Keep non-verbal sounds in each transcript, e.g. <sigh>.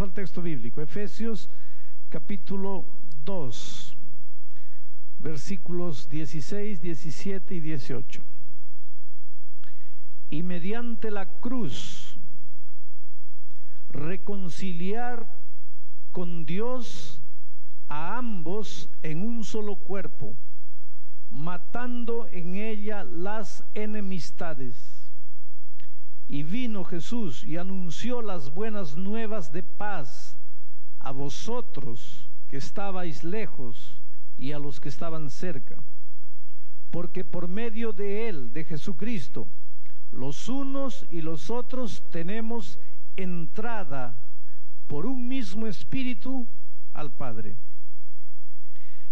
Al texto bíblico, Efesios capítulo 2, versículos 16, 17 y 18. Y mediante la cruz reconciliar con Dios a ambos en un solo cuerpo, matando en ella las enemistades y vino Jesús y anunció las buenas nuevas de paz a vosotros que estabais lejos y a los que estaban cerca. Porque por medio de Él, de Jesucristo, los unos y los otros tenemos entrada por un mismo espíritu al Padre.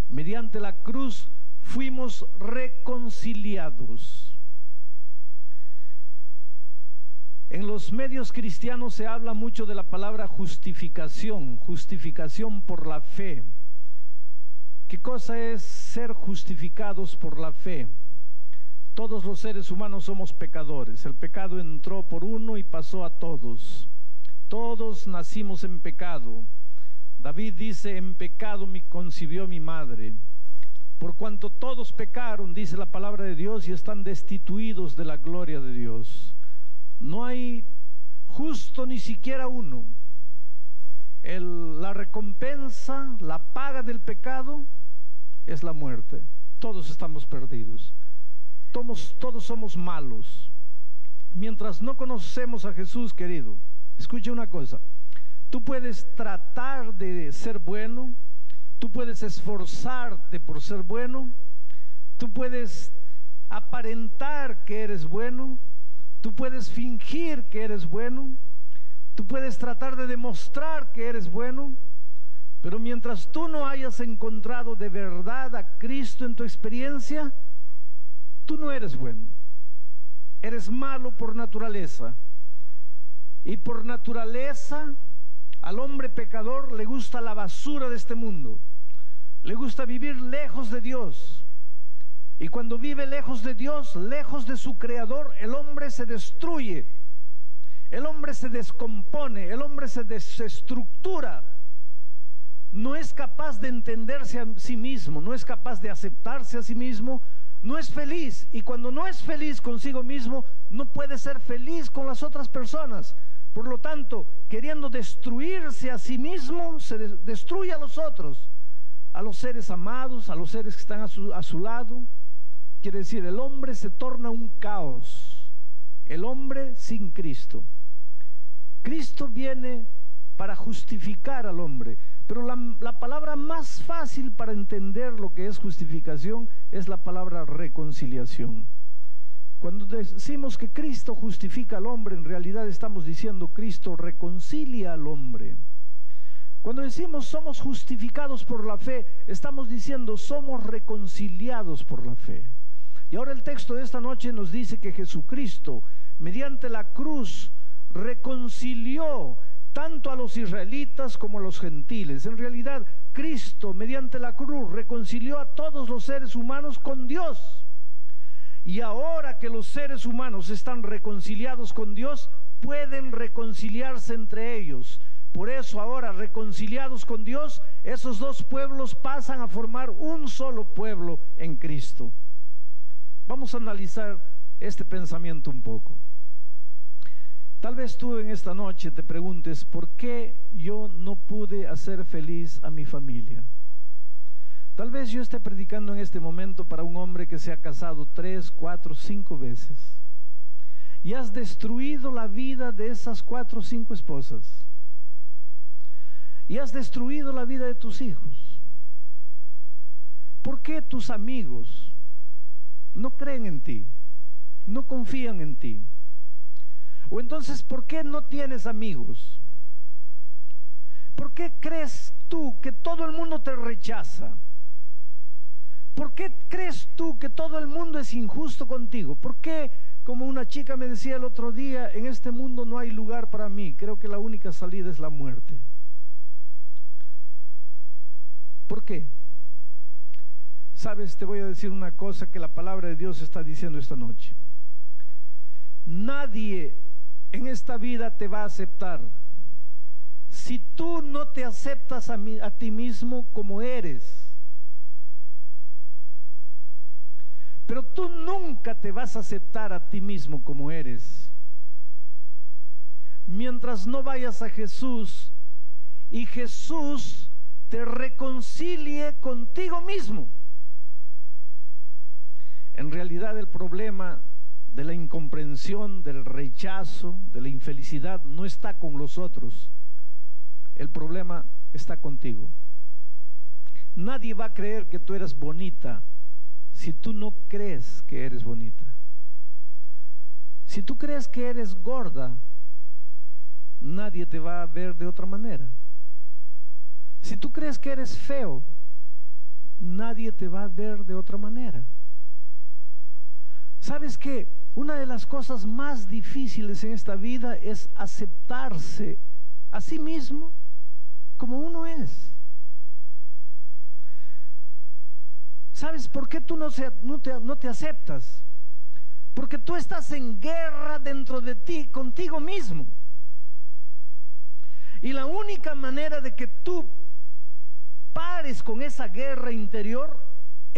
Mediante la cruz fuimos reconciliados En los medios cristianos se habla mucho de la palabra justificación, justificación por la fe. ¿Qué cosa es ser justificados por la fe? Todos los seres humanos somos pecadores. El pecado entró por uno y pasó a todos. Todos nacimos en pecado. David dice, en pecado me concibió mi madre. Por cuanto todos pecaron, dice la palabra de Dios, y están destituidos de la gloria de Dios. No hay justo ni siquiera uno. la recompensa, la paga del pecado es la muerte. Todos estamos perdidos. Todos, todos somos malos. Mientras no conocemos a Jesús, querido, escuche una cosa. Tú puedes tratar de ser bueno, tú puedes esforzarte por ser bueno, tú puedes aparentar que eres bueno, Tú puedes fingir que eres bueno, tú puedes tratar de demostrar que eres bueno, pero mientras tú no hayas encontrado de verdad a Cristo en tu experiencia, tú no eres bueno. Eres malo por naturaleza. Y por naturaleza al hombre pecador le gusta la basura de este mundo. Le gusta vivir lejos de Dios. Y cuando vive lejos de Dios, lejos de su creador, el hombre se destruye. El hombre se descompone, el hombre se desestructura. No es capaz de entenderse a sí mismo, no es capaz de aceptarse a sí mismo, no es feliz. Y cuando no es feliz consigo mismo, no puede ser feliz con las otras personas. Por lo tanto, queriendo destruirse a sí mismo, se destruye a los otros, a los seres amados, a los seres que están a su, lado. Quiere decir, el hombre se torna un caos. El hombre sin Cristo. Cristo viene para justificar al hombre. Pero la, la, palabra más fácil para entender lo que es justificación es la palabra reconciliación. Cuando decimos que Cristo justifica al hombre, en realidad estamos diciendo Cristo reconcilia al hombre. Cuando decimos somos justificados por la fe, estamos diciendo somos reconciliados por la fe. Y ahora el texto de esta noche nos dice que Jesucristo, mediante la cruz, reconcilió tanto a los israelitas como a los gentiles. En realidad, Cristo, mediante la cruz, reconcilió a todos los seres humanos con Dios. Y ahora que los seres humanos están reconciliados con Dios, pueden reconciliarse entre ellos. Por eso ahora, reconciliados con Dios, esos dos pueblos pasan a formar un solo pueblo en Cristo. Vamos a analizar este pensamiento un poco. Tal vez tú en esta noche te preguntes, ¿por qué yo no pude hacer feliz a mi familia? Tal vez yo esté predicando en este momento para un hombre que se ha casado tres, cuatro, cinco veces. Y has destruido la vida de esas cuatro o cinco esposas. Y has destruido la vida de tus hijos. ¿Por qué tus amigos no creen en ti, no confían en ti. O entonces, ¿por qué no tienes amigos? ¿Por qué crees tú que todo el mundo te rechaza? ¿Por qué crees tú que todo el mundo es injusto contigo? ¿Por qué, como una chica me decía el otro día, en este mundo no hay lugar para mí? Creo que la única salida es la muerte. ¿Por qué? Sabes, te voy a decir una cosa que la palabra de Dios está diciendo esta noche. Nadie en esta vida te va a aceptar si tú no te aceptas a, ti mismo como eres. Pero tú nunca te vas a aceptar a ti mismo como eres. Mientras no vayas a Jesús y Jesús te reconcilie contigo mismo. En realidad el problema de la incomprensión, del rechazo, de la infelicidad no está con los otros. El problema está contigo. Nadie va a creer que tú eres bonita si tú no crees que eres bonita. Si tú crees que eres gorda, nadie te va a ver de otra manera. Si tú crees que eres feo, nadie te va a ver de otra manera. ¿Sabes qué? Una de las cosas más difíciles en esta vida es aceptarse a sí mismo como uno es. ¿Sabes por qué tú no, te, no te aceptas? Porque tú estás en guerra dentro de ti contigo mismo. Y la única manera de que tú pares con esa guerra interior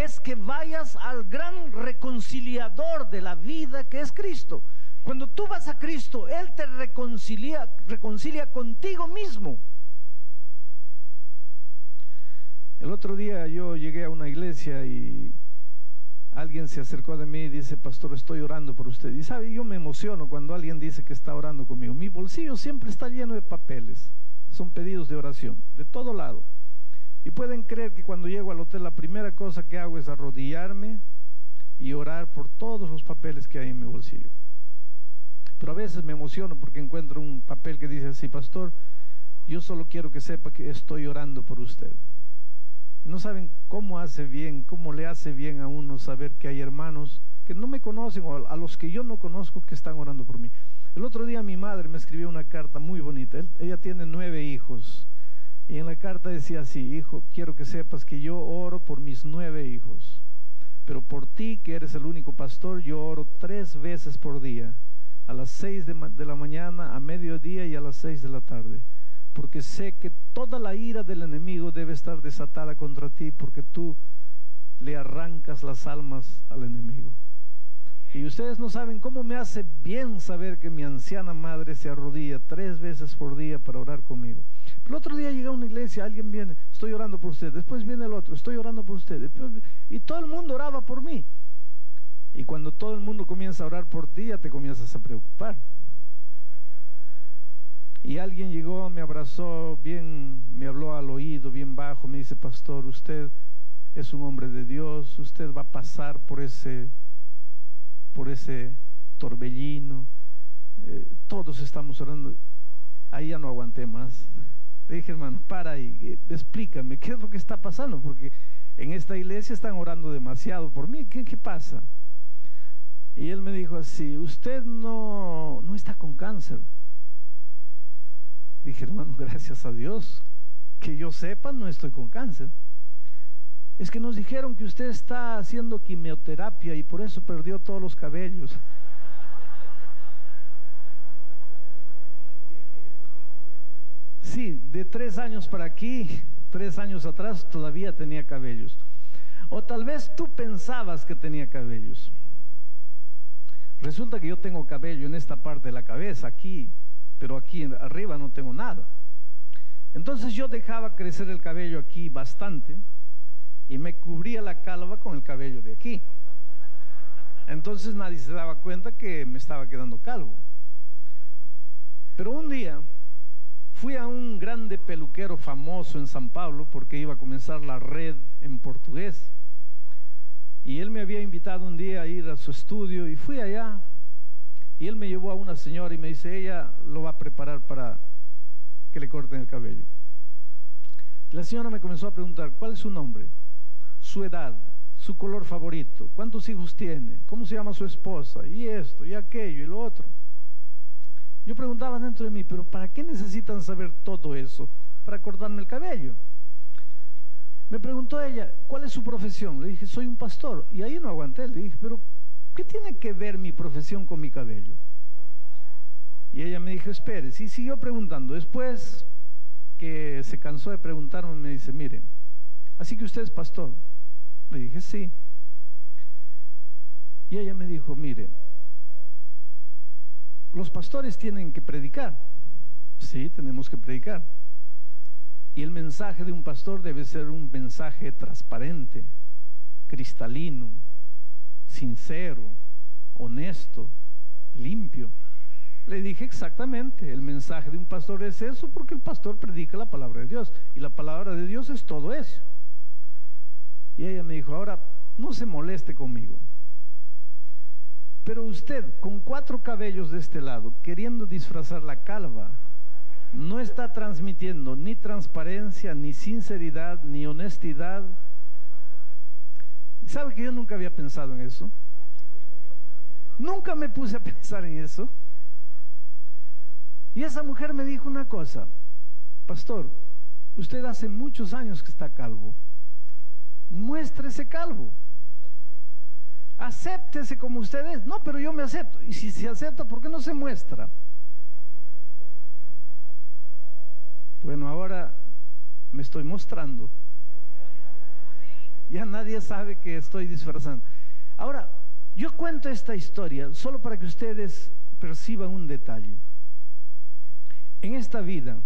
es que vayas al gran reconciliador de la vida que es Cristo. Cuando tú vas a Cristo, Él te reconcilia, reconcilia contigo mismo. El otro día yo llegué a una iglesia y alguien se acercó de mí y dice, pastor, estoy orando por usted. Y sabe, yo me emociono cuando alguien dice que está orando conmigo. Mi bolsillo siempre está lleno de papeles. Son pedidos de oración, de todo lado. Y pueden creer que cuando llego al hotel la primera cosa que hago es arrodillarme y orar por todos los papeles que hay en mi bolsillo. Pero a veces me emociono porque encuentro un papel que dice así, pastor, yo solo quiero que sepa que estoy orando por usted. Y no saben cómo hace bien, cómo le hace bien a uno saber que hay hermanos que no me conocen o a los que yo no conozco que están orando por mí. El otro día mi madre me escribió una carta muy bonita. Ella tiene nueve hijos. Y en la carta decía así, hijo, quiero que sepas que yo oro por mis nueve hijos. Pero por ti, que eres el único pastor, yo oro tres veces por día. A las seis de, de la mañana, a mediodía y a las seis de la tarde porque sé que toda la ira del enemigo debe estar desatada contra ti, porque tú le arrancas las almas al enemigo. Y ustedes no saben cómo me hace bien saber que mi anciana madre se arrodilla tres veces por día para orar conmigo. El otro día llega una iglesia, alguien viene, estoy orando por usted, después viene el otro, estoy orando por usted, y todo el mundo oraba por mí. Y cuando todo el mundo comienza a orar por ti, ya te comienzas a preocupar. Y alguien llegó, me abrazó bien, me habló al oído bien bajo, me dice, pastor, usted es un hombre de Dios, usted va a pasar por ese, por ese torbellino. Eh, todos estamos orando. Ahí ya no aguanté más. Le dije, hermano, para ahí, eh, explícame, ¿qué es lo que está pasando? Porque en esta iglesia están orando demasiado por mí, ¿qué, qué pasa? Y él me dijo así, usted no, no está con cáncer. Dije, hermano, <laughs> gracias a Dios, que yo sepa, no estoy con cáncer. Es que nos dijeron que usted está haciendo quimioterapia y por eso perdió todos los cabellos. Sí, de tres años para aquí, tres años atrás todavía tenía cabellos. O tal vez tú pensabas que tenía cabellos. Resulta que yo tengo cabello en esta parte de la cabeza, aquí, pero aquí arriba no tengo nada. Entonces yo dejaba crecer el cabello aquí bastante y me cubría la calva con el cabello de aquí. Entonces nadie se daba cuenta que me estaba quedando calvo. Pero un día fui a un grande peluquero famoso en San Pablo porque iba a comenzar la red en portugués. Y él me había invitado un día a ir a su estudio y fui allá y él me llevó a una señora y me dice, ella lo va a preparar para que le corten el cabello. La señora me comenzó a preguntar, ¿cuál es su nombre? Su edad, su color favorito, cuántos hijos tiene, cómo se llama su esposa, y esto, y aquello, y lo otro. Yo preguntaba dentro de mí, pero ¿para qué necesitan saber todo eso? Para cortarme el cabello. Me preguntó ella, ¿cuál es su profesión? Le dije, soy un pastor. Y ahí no aguanté, le dije, pero ¿qué tiene que ver mi profesión con mi cabello? Y ella me dijo, espere, y siguió preguntando. Después se cansó de preguntarme, me dice, mire, así que usted es pastor. Le dije, sí. Y ella me dijo, mire, los pastores tienen que predicar. Sí, tenemos que predicar. Y el mensaje de un pastor debe ser un mensaje transparente, cristalino, sincero, honesto, limpio. Le dije exactamente, el mensaje de un pastor es eso porque el pastor predica la palabra de Dios y la palabra de Dios es todo eso. Y ella me dijo, ahora no se moleste conmigo. Pero usted con cuatro cabellos de este lado, queriendo disfrazar la calva, no está transmitiendo ni transparencia, ni sinceridad, ni honestidad. ¿Sabe que yo nunca había pensado en eso? Nunca me puse a <laughs> pensar en eso. Y esa mujer me dijo una cosa, pastor, usted hace muchos años que está calvo. Muéstrese calvo. Acéptese como usted es. No, pero yo me acepto. Y si se acepta, ¿por qué no se muestra? Bueno, ahora me estoy mostrando. Ya nadie sabe que estoy disfrazando. Ahora, yo cuento esta historia solo para que ustedes perciban un detalle. En esta vida,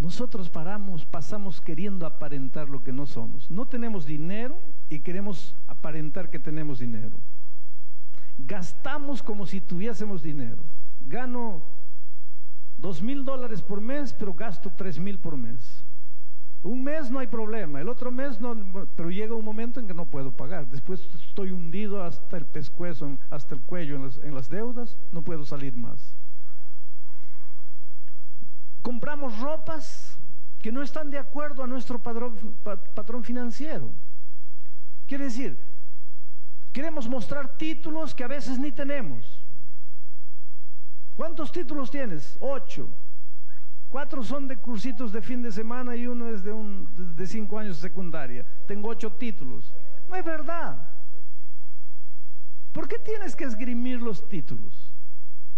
nosotros paramos, pasamos queriendo aparentar lo que no somos. No tenemos dinero y queremos aparentar que tenemos dinero. Gastamos como si tuviésemos dinero. Gano dos mil dólares por mes, pero gasto tres mil por mes. Un mes no hay problema, el otro mes no, pero llega un momento en que no puedo pagar. Después estoy hundido hasta el pescuezo, hasta el cuello en las, en las deudas, no puedo salir más. Compramos ropas que no están de acuerdo a nuestro patrón financiero. Quiere decir, queremos mostrar títulos que a veces ni tenemos. ¿Cuántos títulos tienes? Ocho. Cuatro son de cursitos de fin de semana y uno es de, de cinco años de secundaria. Tengo ocho títulos. No es verdad. ¿Por qué tienes que esgrimir los títulos?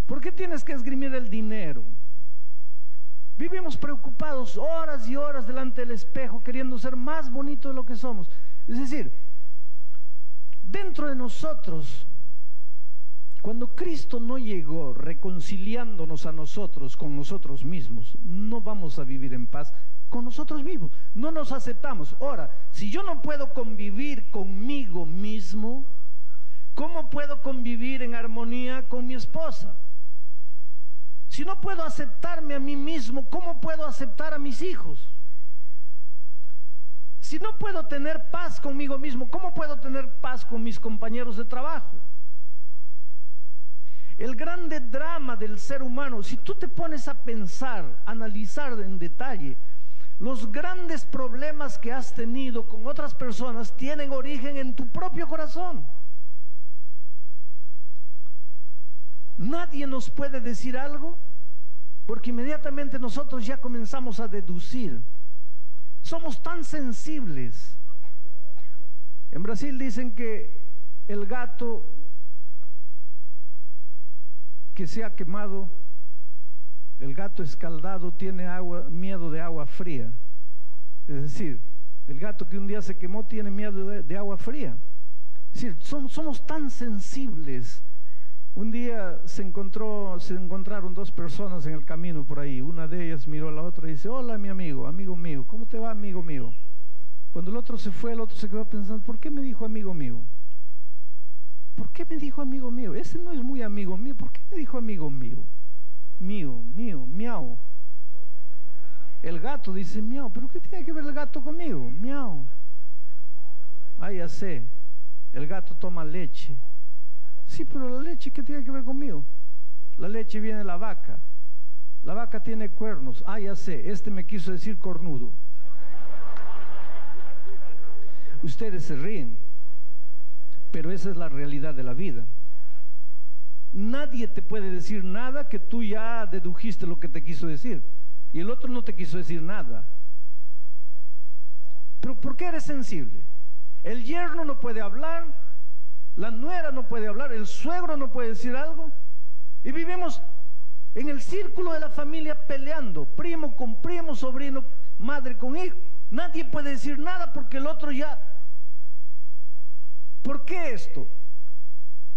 ¿Por qué tienes que esgrimir el dinero? Vivimos preocupados horas y horas delante del espejo queriendo ser más bonitos de lo que somos. Es decir, dentro de nosotros cuando Cristo no llegó reconciliándonos a nosotros con nosotros mismos, no vamos a vivir en paz con nosotros mismos. No nos aceptamos. Ahora, si yo no puedo convivir conmigo mismo, ¿cómo puedo convivir en armonía con mi esposa? Si no puedo aceptarme a mí mismo, ¿cómo puedo aceptar a mis hijos? Si no puedo tener paz conmigo mismo, ¿cómo puedo tener paz con mis compañeros de trabajo? El grande drama del ser humano, si tú te pones a pensar, analizar en detalle, los grandes problemas que has tenido con otras personas tienen origen en tu propio corazón. Nadie nos puede decir algo porque inmediatamente nosotros ya comenzamos a deducir. Somos tan sensibles. En Brasil dicen que el gato que se ha quemado, el gato escaldado tiene agua, miedo de agua fría. Es decir, el gato que un día se quemó tiene miedo de, agua fría. Es decir, somos, tan sensibles. Un día se, encontró, se encontraron dos personas en el camino por ahí. Una de ellas miró a la otra y dice, hola mi amigo, amigo mío, ¿cómo te va amigo mío? Cuando el otro se fue, el otro se quedó pensando, ¿por qué me dijo amigo mío? ¿por qué me dijo amigo mío? Ese no es muy amigo mío, ¿por qué me dijo amigo mío? Mío, mío, miau. El gato dice miau, pero ¿qué tiene que ver el gato conmigo? Miau. Ah, ya sé, el gato toma leche. Sí, pero la leche, ¿qué tiene que ver conmigo? La leche viene de la vaca. La vaca tiene cuernos. Ah, ya sé, este me quiso decir cornudo. Ustedes se ríen pero esa es la realidad de la vida. Nadie te puede decir nada que tú ya dedujiste lo que te quiso decir y el otro no te quiso decir nada. Pero ¿por qué eres sensible? El yerno no puede hablar, la nuera no puede hablar, el suegro no puede decir algo y vivimos en el círculo de la familia peleando, primo con primo, sobrino madre con hijo. Nadie puede decir nada porque el otro ya... ¿Por qué esto?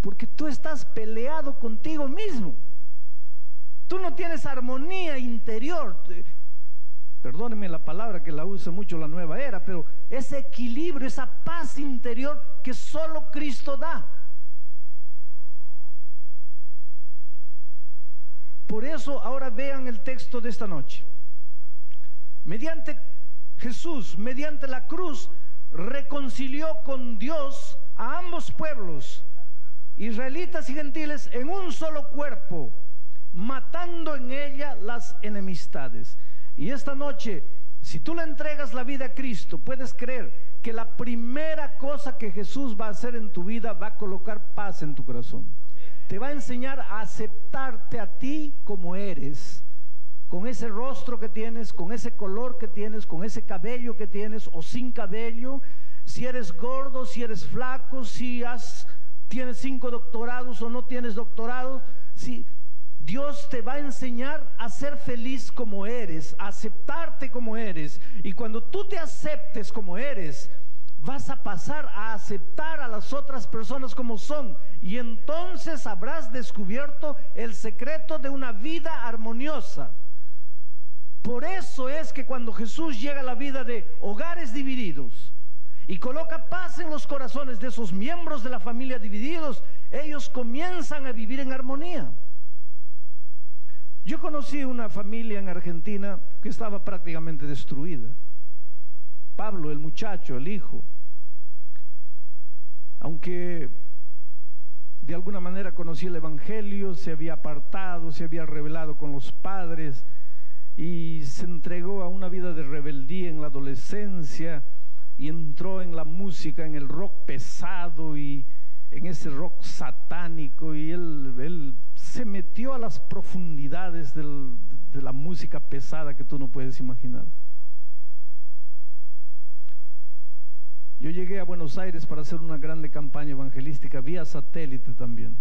Porque tú estás peleado contigo mismo. Tú no tienes armonía interior. Perdóneme la palabra que la usa mucho la nueva era, pero ese equilibrio, esa paz interior que solo Cristo da. Por eso ahora vean el texto de esta noche. Mediante Jesús, mediante la cruz, reconcilió con Dios a ambos pueblos, israelitas y gentiles, en un solo cuerpo, matando en ella las enemistades. Y esta noche, si tú le entregas la vida a Cristo, puedes creer que la primera cosa que Jesús va a hacer en tu vida va a colocar paz en tu corazón. Te va a enseñar a aceptarte a ti como eres, con ese rostro que tienes, con ese color que tienes, con ese cabello que tienes o sin cabello, si eres gordo, si eres flaco, si has, tienes cinco doctorados o no tienes doctorados, si Dios te va a enseñar a ser feliz como eres, a aceptarte como eres. Y cuando tú te aceptes como eres, vas a pasar a aceptar a las otras personas como son. Y entonces habrás descubierto el secreto de una vida armoniosa. Por eso es que cuando Jesús llega a la vida de hogares divididos y coloca paz en los corazones de esos miembros de la familia divididos, ellos comienzan a vivir en armonía. Yo conocí una familia en Argentina que estaba prácticamente destruida. Pablo, el muchacho, el hijo, aunque de alguna manera conocía el Evangelio, se había apartado, se había revelado con los padres y se entregó a una vida de rebeldía en la adolescencia y entró en la música, en el rock pesado y en ese rock satánico y él, él se metió a las profundidades de la música pesada que tú no puedes imaginar. Yo llegué a Buenos Aires para hacer una grande campaña evangelística vía satélite también.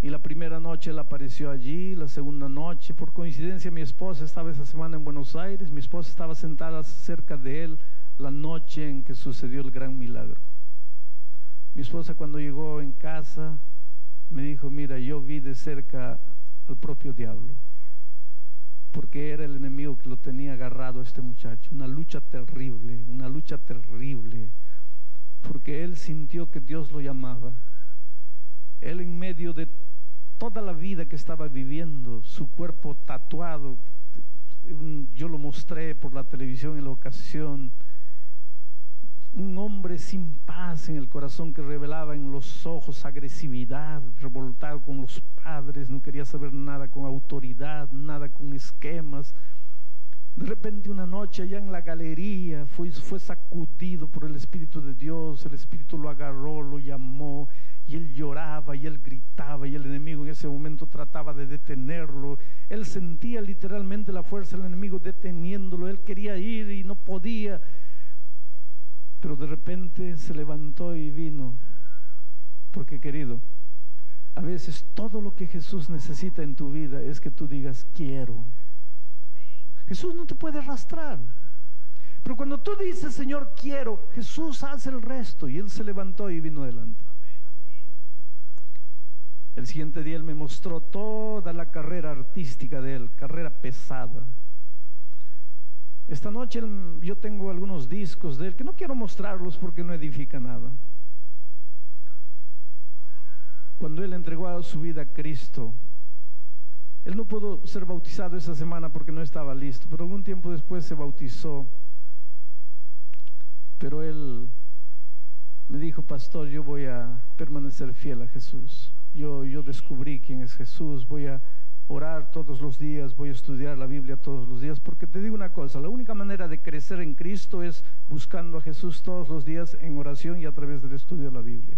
Y la primera noche él apareció allí, la segunda noche, por coincidencia mi esposa estaba esa semana en Buenos Aires, mi esposa estaba sentada cerca de él la noche en que sucedió el gran milagro. Mi esposa cuando llegó en casa me dijo, mira, yo vi de cerca al propio diablo, porque era el enemigo que lo tenía agarrado a este muchacho, una lucha terrible, una lucha terrible, porque él sintió que Dios lo llamaba. Él en medio de toda la vida que estaba viviendo, su cuerpo tatuado, yo lo mostré por la televisión en la ocasión, un hombre sin paz en el corazón que revelaba en los ojos agresividad, revoltado con los padres, no quería saber nada con autoridad, nada con esquemas. De repente una noche allá en la galería fue, fue sacudido por el Espíritu de Dios, el Espíritu lo agarró, lo llamó y él lloraba y él gritaba y el enemigo en ese momento trataba de detenerlo. Él sentía literalmente la fuerza del enemigo deteniéndolo, él quería ir y no podía. Pero de repente se levantó y vino. Porque querido, a veces todo lo que Jesús necesita en tu vida es que tú digas quiero. Jesús no te puede arrastrar. Pero cuando tú dices, Señor, quiero, Jesús hace el resto. Y él se levantó y vino adelante. El siguiente día él me mostró toda la carrera artística de él, carrera pesada esta noche yo tengo algunos discos de él que no quiero mostrarlos porque no edifica nada. Cuando él entregó su vida a Cristo, él no pudo ser bautizado esa semana porque no estaba listo, pero algún tiempo después se bautizó. Pero él me dijo, pastor, yo voy a permanecer fiel a Jesús. Yo, yo descubrí quién es Jesús, voy a orar todos los días, voy a estudiar la Biblia todos los días, porque te digo una cosa, la única manera de crecer en Cristo es buscando a Jesús todos los días en oración y a través del estudio de la Biblia.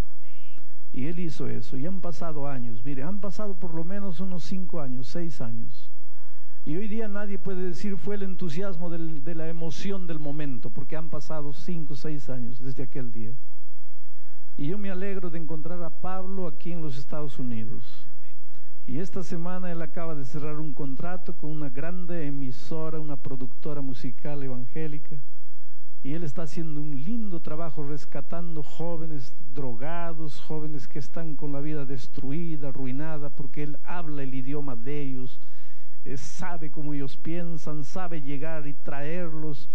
Y él hizo eso, y han pasado años, mire, han pasado por lo menos unos cinco años, seis años. Y hoy día nadie puede decir fue el entusiasmo de la emoción del momento, porque han pasado cinco, seis años desde aquel día. Y yo me alegro de encontrar a Pablo aquí en los Estados Unidos. Y esta semana él acaba de cerrar un contrato con una grande emisora, una productora musical evangélica. Y él está haciendo un lindo trabajo rescatando jóvenes drogados, jóvenes que están con la vida destruida, arruinada, porque él habla el idioma de ellos, eh, sabe cómo ellos piensan, sabe llegar y traerlos.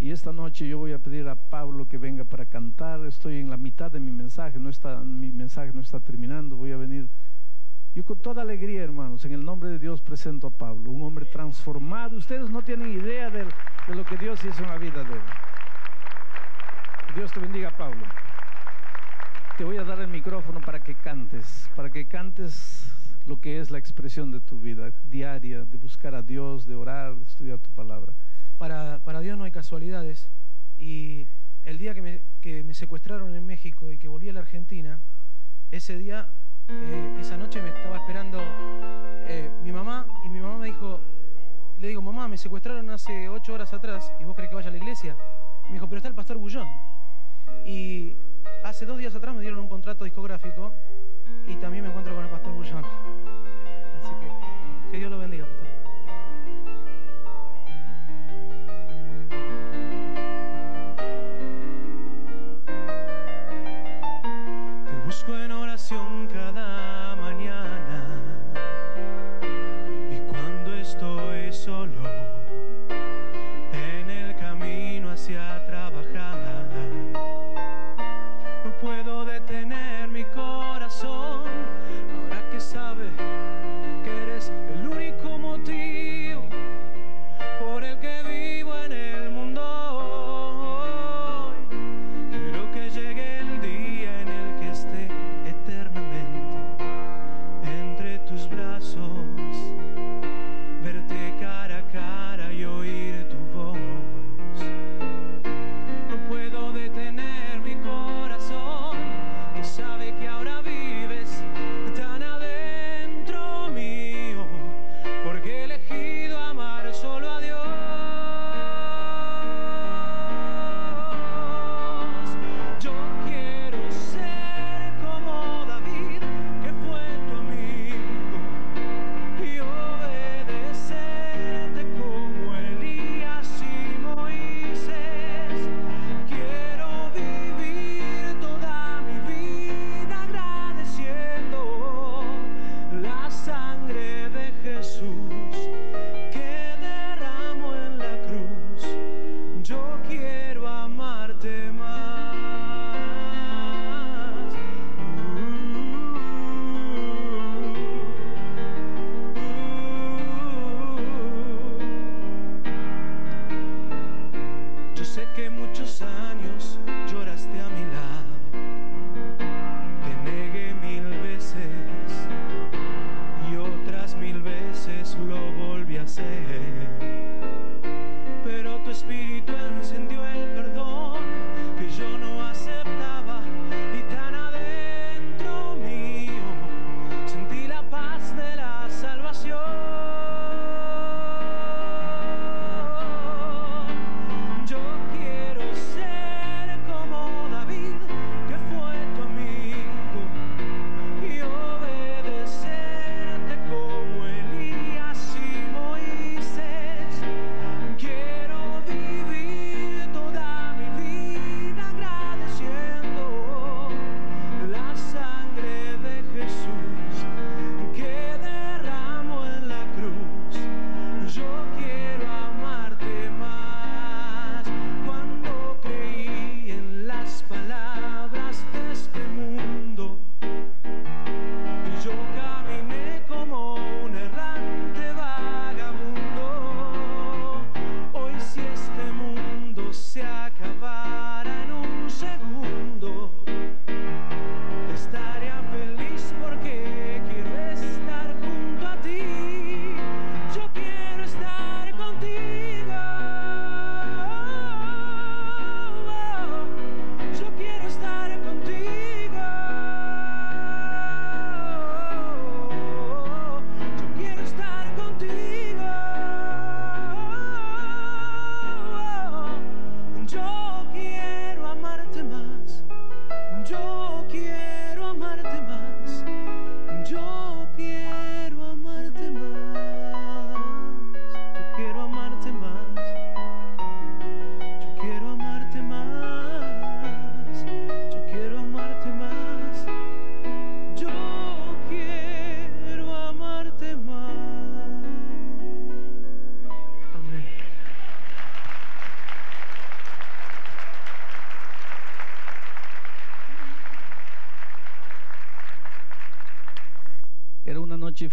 Y esta noche yo voy a pedir a Pablo que venga para cantar. Estoy en la mitad de mi mensaje, no está, mi mensaje no está terminando. Voy a venir. Yo con toda alegría, hermanos, en el nombre de Dios presento a Pablo, un hombre transformado. Ustedes no tienen idea de, de lo que Dios hizo en la vida de él. Dios te bendiga, Pablo. Te voy a dar el micrófono para que cantes, para que cantes lo que es la expresión de tu vida diaria, de buscar a Dios, de orar, de estudiar tu palabra. Para, para Dios no hay casualidades. Y el día que me, que me secuestraron en México y que volví a la Argentina, ese día, eh, esa noche me estaba esperando eh, mi mamá y mi mamá me dijo, le digo, mamá, me secuestraron hace ocho horas atrás y vos crees que vaya a la iglesia. Me dijo, pero está el pastor Bullón. Y hace dos días atrás me dieron un contrato discográfico y también me encuentro con el pastor Bullón. <laughs> Así que que Dios lo bendiga,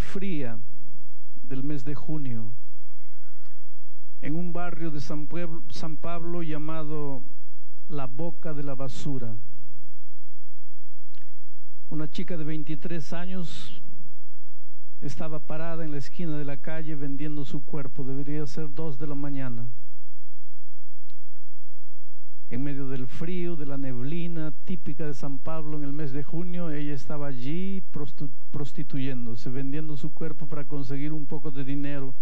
fría del mes de junio, en un barrio de San, San Pablo llamado La Boca de la Basura. Una chica de 23 años estaba parada en la esquina de la calle vendiendo su cuerpo. Debería ser dos de la mañana. En medio del frío, de la neblina típica de San Pablo en el mes de junio, ella estaba allí prostituyéndose, vendiendo su cuerpo para conseguir un poco de dinero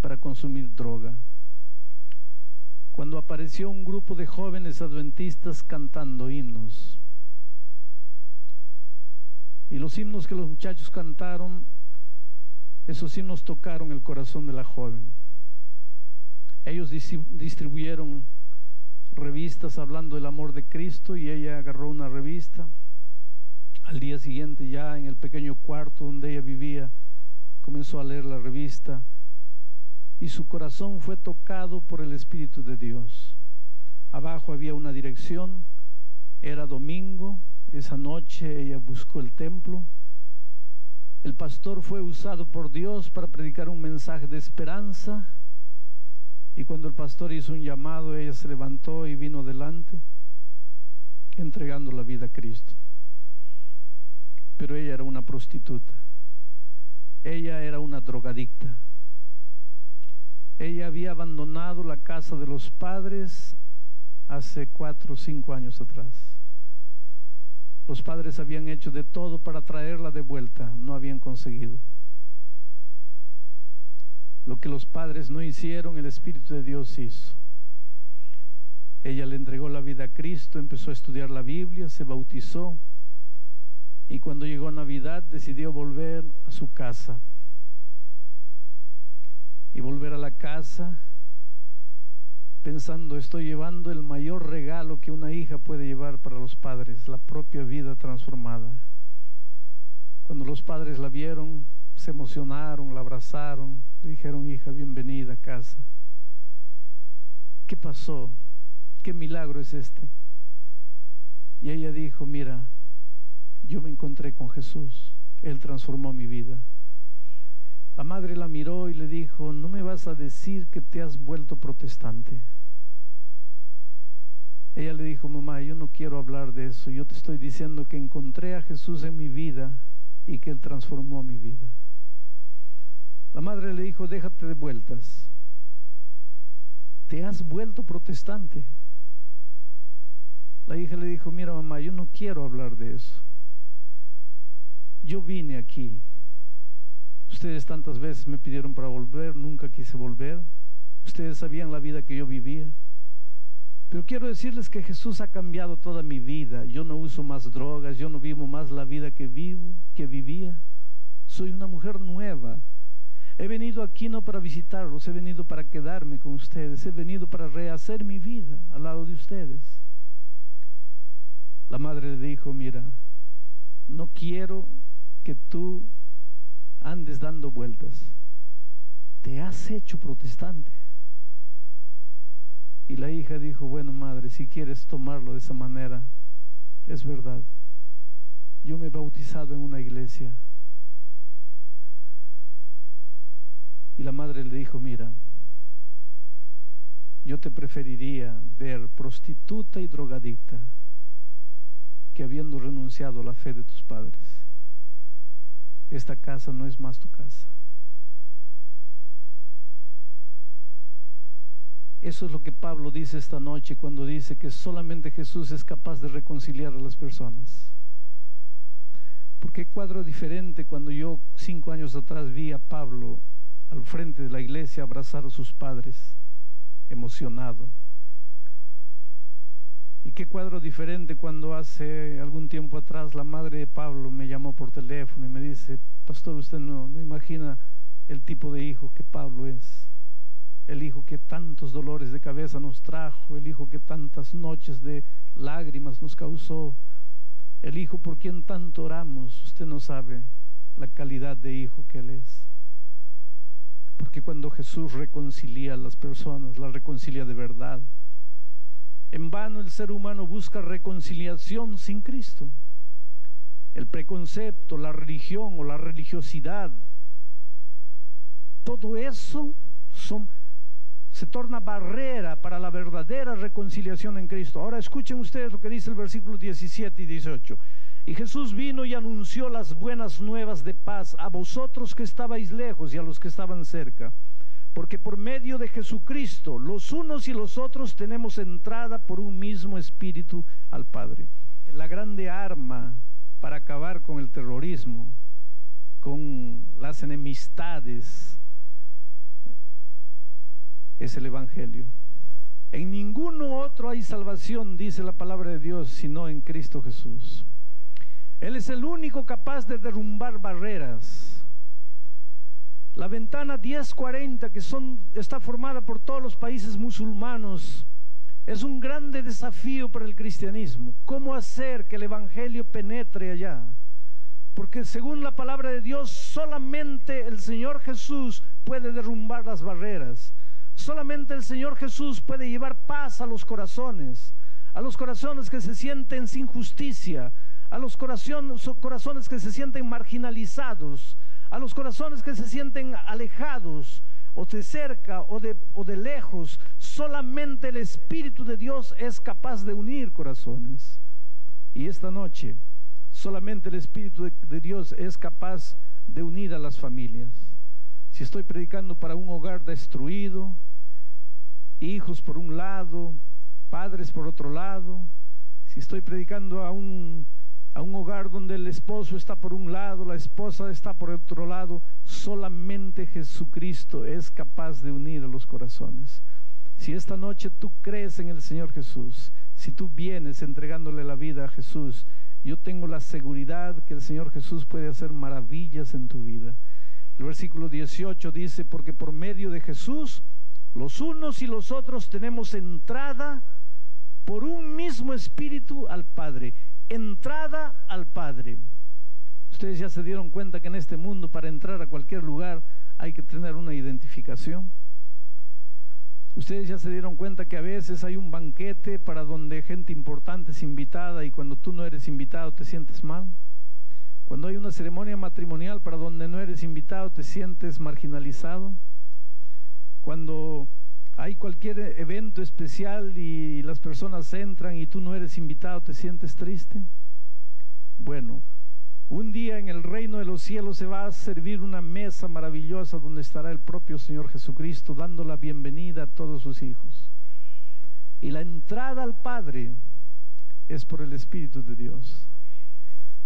para consumir droga. Cuando apareció un grupo de jóvenes adventistas cantando himnos. Y los himnos que los muchachos cantaron, esos himnos tocaron el corazón de la joven. Ellos distribuyeron revistas hablando del amor de Cristo y ella agarró una revista. Al día siguiente ya en el pequeño cuarto donde ella vivía, comenzó a leer la revista y su corazón fue tocado por el Espíritu de Dios. Abajo había una dirección, era domingo, esa noche ella buscó el templo. El pastor fue usado por Dios para predicar un mensaje de esperanza. Y cuando el pastor hizo un llamado, ella se levantó y vino delante, entregando la vida a Cristo. Pero ella era una prostituta. Ella era una drogadicta. Ella había abandonado la casa de los padres hace cuatro o cinco años atrás. Los padres habían hecho de todo para traerla de vuelta, no habían conseguido. Lo que los padres no hicieron, el Espíritu de Dios hizo. Ella le entregó la vida a Cristo, empezó a estudiar la Biblia, se bautizó y cuando llegó Navidad decidió volver a su casa. Y volver a la casa pensando, estoy llevando el mayor regalo que una hija puede llevar para los padres, la propia vida transformada. Cuando los padres la vieron, se emocionaron, la abrazaron, le dijeron, hija, bienvenida a casa. ¿Qué pasó? ¿Qué milagro es este? Y ella dijo, mira, yo me encontré con Jesús, Él transformó mi vida. La madre la miró y le dijo, no me vas a decir que te has vuelto protestante. Ella le dijo, mamá, yo no quiero hablar de eso. Yo te estoy diciendo que encontré a Jesús en mi vida y que Él transformó mi vida. La madre le dijo, déjate de vueltas. Te has vuelto protestante. La hija le dijo, mira mamá, yo no quiero hablar de eso. Yo vine aquí. Ustedes tantas veces me pidieron para volver, nunca quise volver. Ustedes sabían la vida que yo vivía. Pero quiero decirles que Jesús ha cambiado toda mi vida. Yo no uso más drogas, yo no vivo más la vida que vivo, que vivía. Soy una mujer nueva. He venido aquí no para visitarlos, he venido para quedarme con ustedes, he venido para rehacer mi vida al lado de ustedes. La madre le dijo, mira, no quiero que tú andes dando vueltas. Te has hecho protestante. Y la hija dijo, bueno madre, si quieres tomarlo de esa manera, es verdad. Yo me he bautizado en una iglesia. Y la madre le dijo, mira, yo te preferiría ver prostituta y drogadicta que habiendo renunciado a la fe de tus padres. Esta casa no es más tu casa. Eso es lo que Pablo dice esta noche cuando dice que solamente Jesús es capaz de reconciliar a las personas. Porque cuadro diferente cuando yo cinco años atrás vi a Pablo al frente de la iglesia abrazar a sus padres, emocionado. Y qué cuadro diferente cuando hace algún tiempo atrás la madre de Pablo me llamó por teléfono y me dice, pastor, usted no, no imagina el tipo de hijo que Pablo es el hijo que tantos dolores de cabeza nos trajo, el hijo que tantas noches de lágrimas nos causó, el hijo por quien tanto oramos, usted no sabe la calidad de hijo que él es. Porque cuando Jesús reconcilia a las personas, la reconcilia de verdad. En vano el ser humano busca reconciliación sin Cristo. el preconcepto, la religión o la religiosidad, todo eso se torna barrera para la verdadera reconciliación en Cristo. Ahora escuchen ustedes lo que dice el versículo 17 y 18. Y Jesús vino y anunció las buenas nuevas de paz a vosotros que estabais lejos y a los que estaban cerca. Porque por medio de Jesucristo, los unos y los otros tenemos entrada por un mismo espíritu al Padre. La grande arma para acabar con el terrorismo, con las enemistades, es el Evangelio. En ninguno otro hay salvación, dice la palabra de Dios, sino en Cristo Jesús. Él es el único capaz de derrumbar barreras. La ventana 1040, que son, está formada por todos los países musulmanos, es un grande desafío para el cristianismo. ¿Cómo hacer que el Evangelio penetre allá? Porque según la palabra de Dios, solamente el Señor Jesús puede derrumbar las barreras. Solamente el Señor Jesús puede llevar paz a los corazones, a los corazones que se sienten sin justicia, a los corazones, que se sienten marginalizados, a los corazones que se sienten alejados, o de cerca o de, o de lejos, solamente el Espíritu de Dios es capaz de unir corazones. Y esta noche, solamente el Espíritu de, de Dios es capaz de unir a las familias. Si estoy predicando para un hogar destruido, hijos por un lado, padres por otro lado, si estoy predicando a un a un hogar donde el esposo está por un lado, la esposa está por otro lado, solamente Jesucristo es capaz de unir a los corazones. Si esta noche tú crees en el Señor Jesús, si tú vienes entregándole la vida a Jesús, yo tengo la seguridad que el Señor Jesús puede hacer maravillas en tu vida. El versículo 18 dice, porque por medio de Jesús, los unos y los otros tenemos entrada por un mismo espíritu al Padre entrada al Padre. Ustedes ya se dieron cuenta que en este mundo para entrar a cualquier lugar hay que tener una identificación. Ustedes ya se dieron cuenta que a veces hay un banquete para donde gente importante es invitada y cuando tú no eres invitado te sientes mal. Cuando hay una ceremonia matrimonial para donde no eres invitado te sientes marginalizado. Cuando hay cualquier evento especial y las personas entran y tú no eres invitado, ¿te sientes triste? Bueno, un día en el reino de los cielos se va a servir una mesa maravillosa donde estará el propio Señor Jesucristo dando la bienvenida a todos sus hijos. Y la entrada al Padre es por el Espíritu de Dios.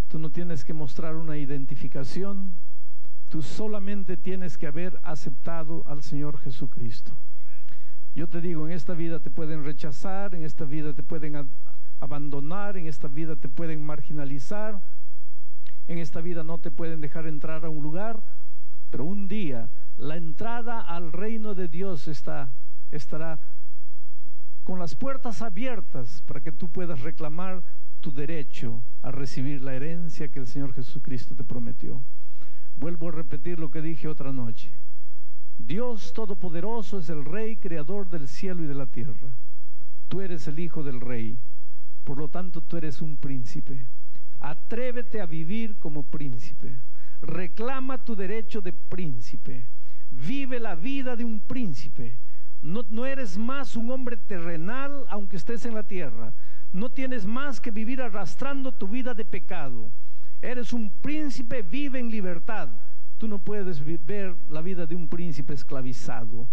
Tú no tienes que mostrar una identificación, tú solamente tienes que haber aceptado al Señor Jesucristo. Yo te digo, en esta vida te pueden rechazar, en esta vida te pueden abandonar, en esta vida te pueden marginalizar, en esta vida no te pueden dejar entrar a un lugar, pero un día la entrada al reino de Dios está, estará con las puertas abiertas para que tú puedas reclamar tu derecho a recibir la herencia que el Señor Jesucristo te prometió. Vuelvo a repetir lo que dije otra noche. Dios Todopoderoso es el Rey creador del cielo y de la tierra. Tú eres el Hijo del Rey, por lo tanto tú eres un príncipe. Atrévete a vivir como príncipe. Reclama tu derecho de príncipe. Vive la vida de un príncipe. No, no, eres más un hombre terrenal aunque estés en la tierra. No tienes más que vivir arrastrando tu vida de pecado. Eres un príncipe, vive en libertad. Tú no puedes ver la vida de un príncipe esclavizado.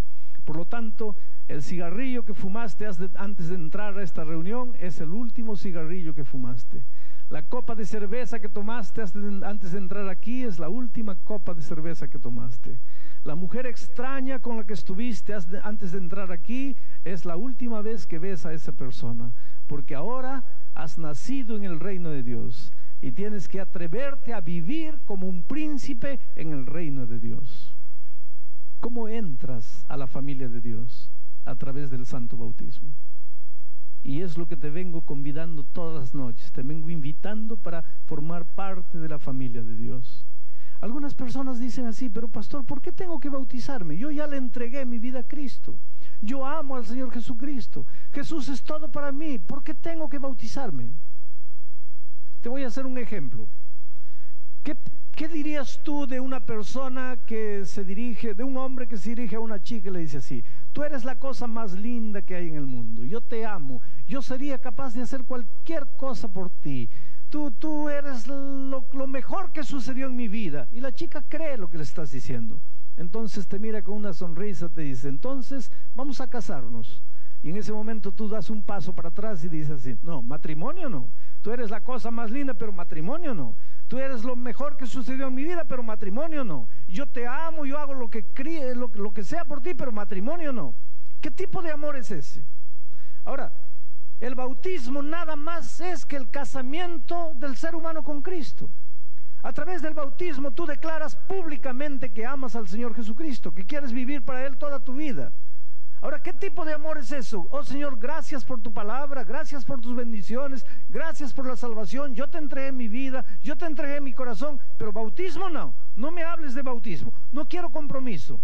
Por lo tanto, el cigarrillo que fumaste antes de entrar a esta reunión es el último cigarrillo que fumaste. La copa de cerveza que tomaste antes de entrar aquí es la última copa de cerveza que tomaste. La mujer extraña con la que estuviste antes de entrar aquí es la última vez que ves a esa persona, porque ahora has nacido en el reino de Dios y tienes que atreverte a vivir como un príncipe en el reino de Dios. ¿Cómo entras a la familia de Dios? A través del santo bautismo. Y es lo que te vengo convidando todas las noches, te vengo invitando para formar parte de la familia de Dios. Algunas personas dicen así, pero pastor, ¿por qué tengo que bautizarme? Yo ya le entregué mi vida a Cristo. Yo amo al Señor Jesucristo. Jesús es todo para mí. ¿Por qué tengo que bautizarme? Te voy a hacer un ejemplo. ¿Qué, ¿Qué dirías tú de una persona que se dirige, de un hombre que se dirige a una chica y le dice así, tú eres la cosa más linda que hay en el mundo, yo te amo, yo sería capaz de hacer cualquier cosa por ti, tú, tú eres lo, lo mejor que sucedió en mi vida? Y la chica cree lo que le estás diciendo. Entonces te mira con una sonrisa, te dice, entonces vamos a casarnos. Y en ese momento tú das un paso para atrás y dices así, no, matrimonio no. Tú eres la cosa más linda, pero matrimonio no. Tú eres lo mejor que sucedió en mi vida, pero matrimonio no. Yo te amo, yo hago lo que, lo que sea por ti, pero matrimonio no. ¿Qué tipo de amor es ese? Ahora, el bautismo nada más es que el casamiento del ser humano con Cristo. A través del bautismo tú declaras públicamente que amas al Señor Jesucristo, que quieres vivir para Él toda tu vida. Ahora, ¿qué tipo de amor es eso? Oh Señor, gracias por tu palabra, gracias por tus bendiciones, gracias por la salvación. Yo te entregué mi vida, yo te entregué mi corazón, pero bautismo no. No me hables de bautismo. No quiero compromiso.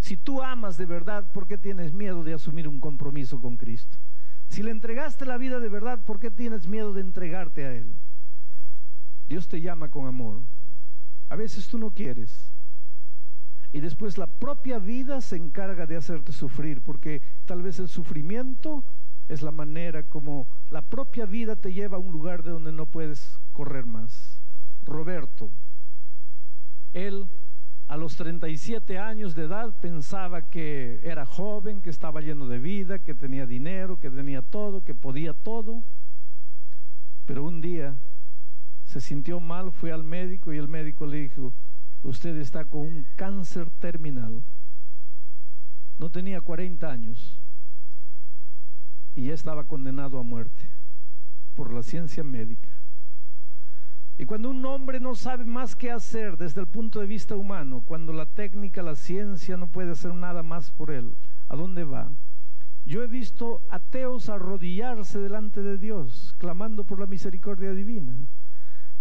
Si tú amas de verdad, ¿por qué tienes miedo de asumir un compromiso con Cristo? Si le entregaste la vida de verdad, ¿por qué tienes miedo de entregarte a Él? Dios te llama con amor. A veces tú no quieres. Y después la propia vida se encarga de hacerte sufrir, porque tal vez el sufrimiento es la manera como la propia vida te lleva a un lugar de donde no puedes correr más. Roberto, él a los 37 años de edad pensaba que era joven, que estaba lleno de vida, que tenía dinero, que tenía todo, que podía todo. Pero un día se sintió mal, fue al médico y el médico le dijo, usted está con un cáncer terminal. No tenía 40 años y ya estaba condenado a muerte por la ciencia médica. Y cuando un hombre no sabe más qué hacer desde el punto de vista humano, cuando la técnica, la ciencia no puede hacer nada más por él, ¿a dónde va? Yo he visto ateos arrodillarse delante de Dios, clamando por la misericordia divina.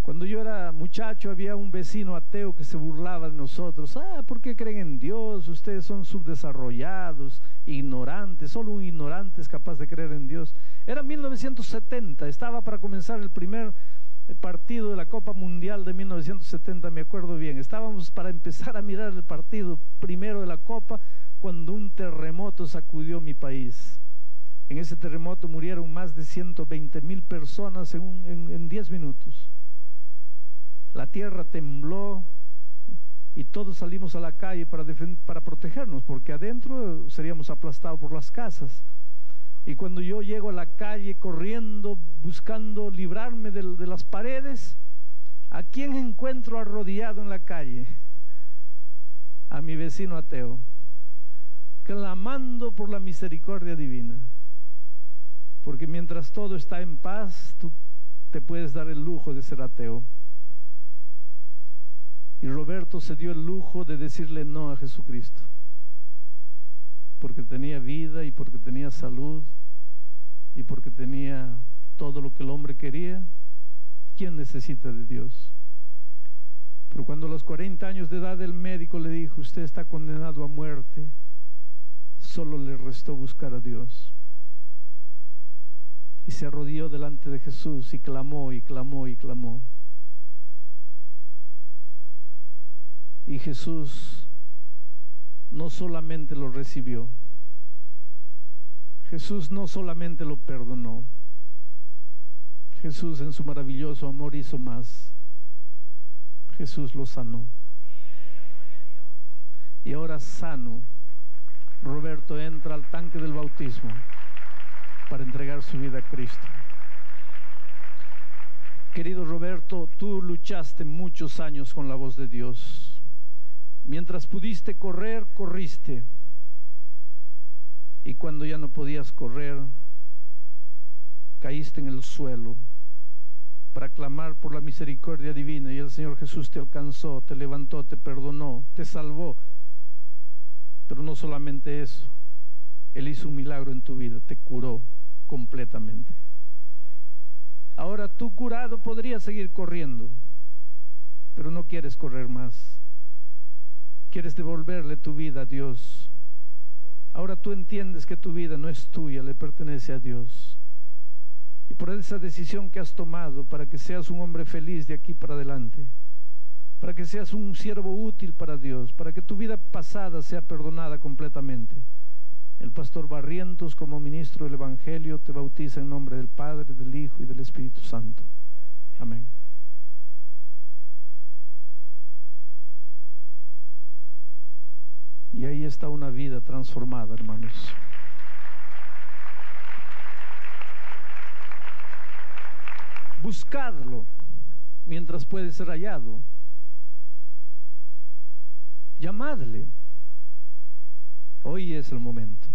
Cuando yo era muchacho había un vecino ateo que se burlaba de nosotros. Ah, ¿por qué creen en Dios? Ustedes son subdesarrollados, ignorantes. Solo un ignorante es capaz de creer en Dios. Era 1970, estaba para comenzar el primer partido de la Copa Mundial de 1970, me acuerdo bien. Estábamos para empezar a mirar el partido primero de la Copa cuando un terremoto sacudió mi país. En ese terremoto murieron más de 120 mil personas en 10 minutos la tierra tembló y todos salimos a la calle para, para protegernos, porque adentro seríamos aplastados por las casas. Y cuando yo llego a la calle corriendo, buscando librarme de, de las paredes, ¿a quién encuentro arrodillado en la calle? A mi vecino ateo, clamando por la misericordia divina. Porque mientras todo está en paz, tú te puedes dar el lujo de ser ateo. Y Roberto se dio el lujo de decirle no a Jesucristo, porque tenía vida y porque tenía salud y porque tenía todo lo que el hombre quería. ¿Quién necesita de Dios? Pero cuando a los 40 años de edad el médico le dijo, usted está condenado a muerte, solo le restó buscar a Dios. Y se arrodilló delante de Jesús y clamó y clamó y clamó. Y Jesús no solamente lo recibió, Jesús no solamente lo perdonó, Jesús en su maravilloso amor hizo más. Jesús lo sanó. Y ahora sano, Roberto entra al tanque del bautismo para entregar su vida a Cristo. Querido Roberto, tú luchaste muchos años con la voz de Dios. Mientras pudiste correr, corriste. Y cuando ya no podías correr, caíste en el suelo para clamar por la misericordia divina y el Señor Jesús te alcanzó, te levantó, te perdonó, te salvó. Pero no solamente eso, Él hizo un milagro en tu vida, te curó completamente. Ahora tú curado podrías seguir corriendo, pero no quieres correr más. Quieres devolverle tu vida a Dios. Ahora tú entiendes que tu vida no es tuya, le pertenece a Dios. y por esa decisión que has tomado para que seas un hombre feliz de aquí para adelante, para que seas un siervo útil para Dios, para que tu vida pasada sea perdonada completamente. El pastor Barrientos, como ministro del Evangelio, te bautiza en nombre del Padre, del Hijo y del Espíritu Santo. Amén. Y ahí está una vida transformada, hermanos. Buscadlo mientras puede ser hallado. Llamadle. Hoy es el momento.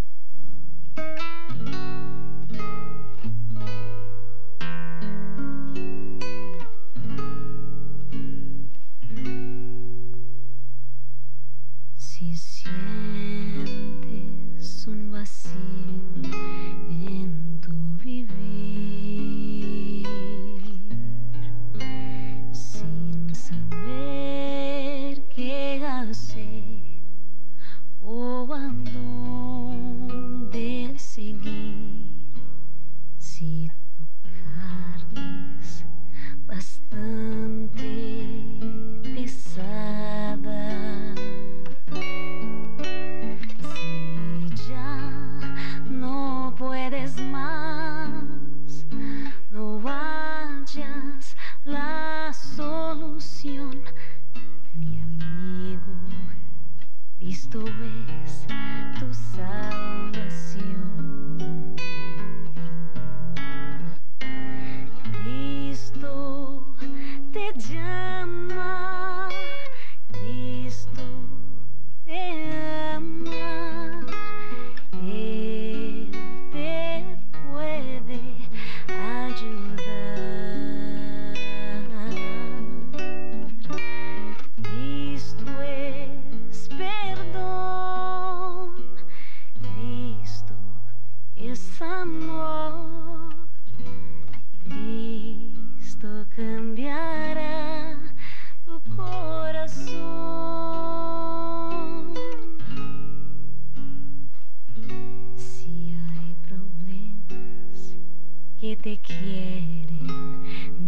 que te quieren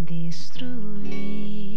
destruir.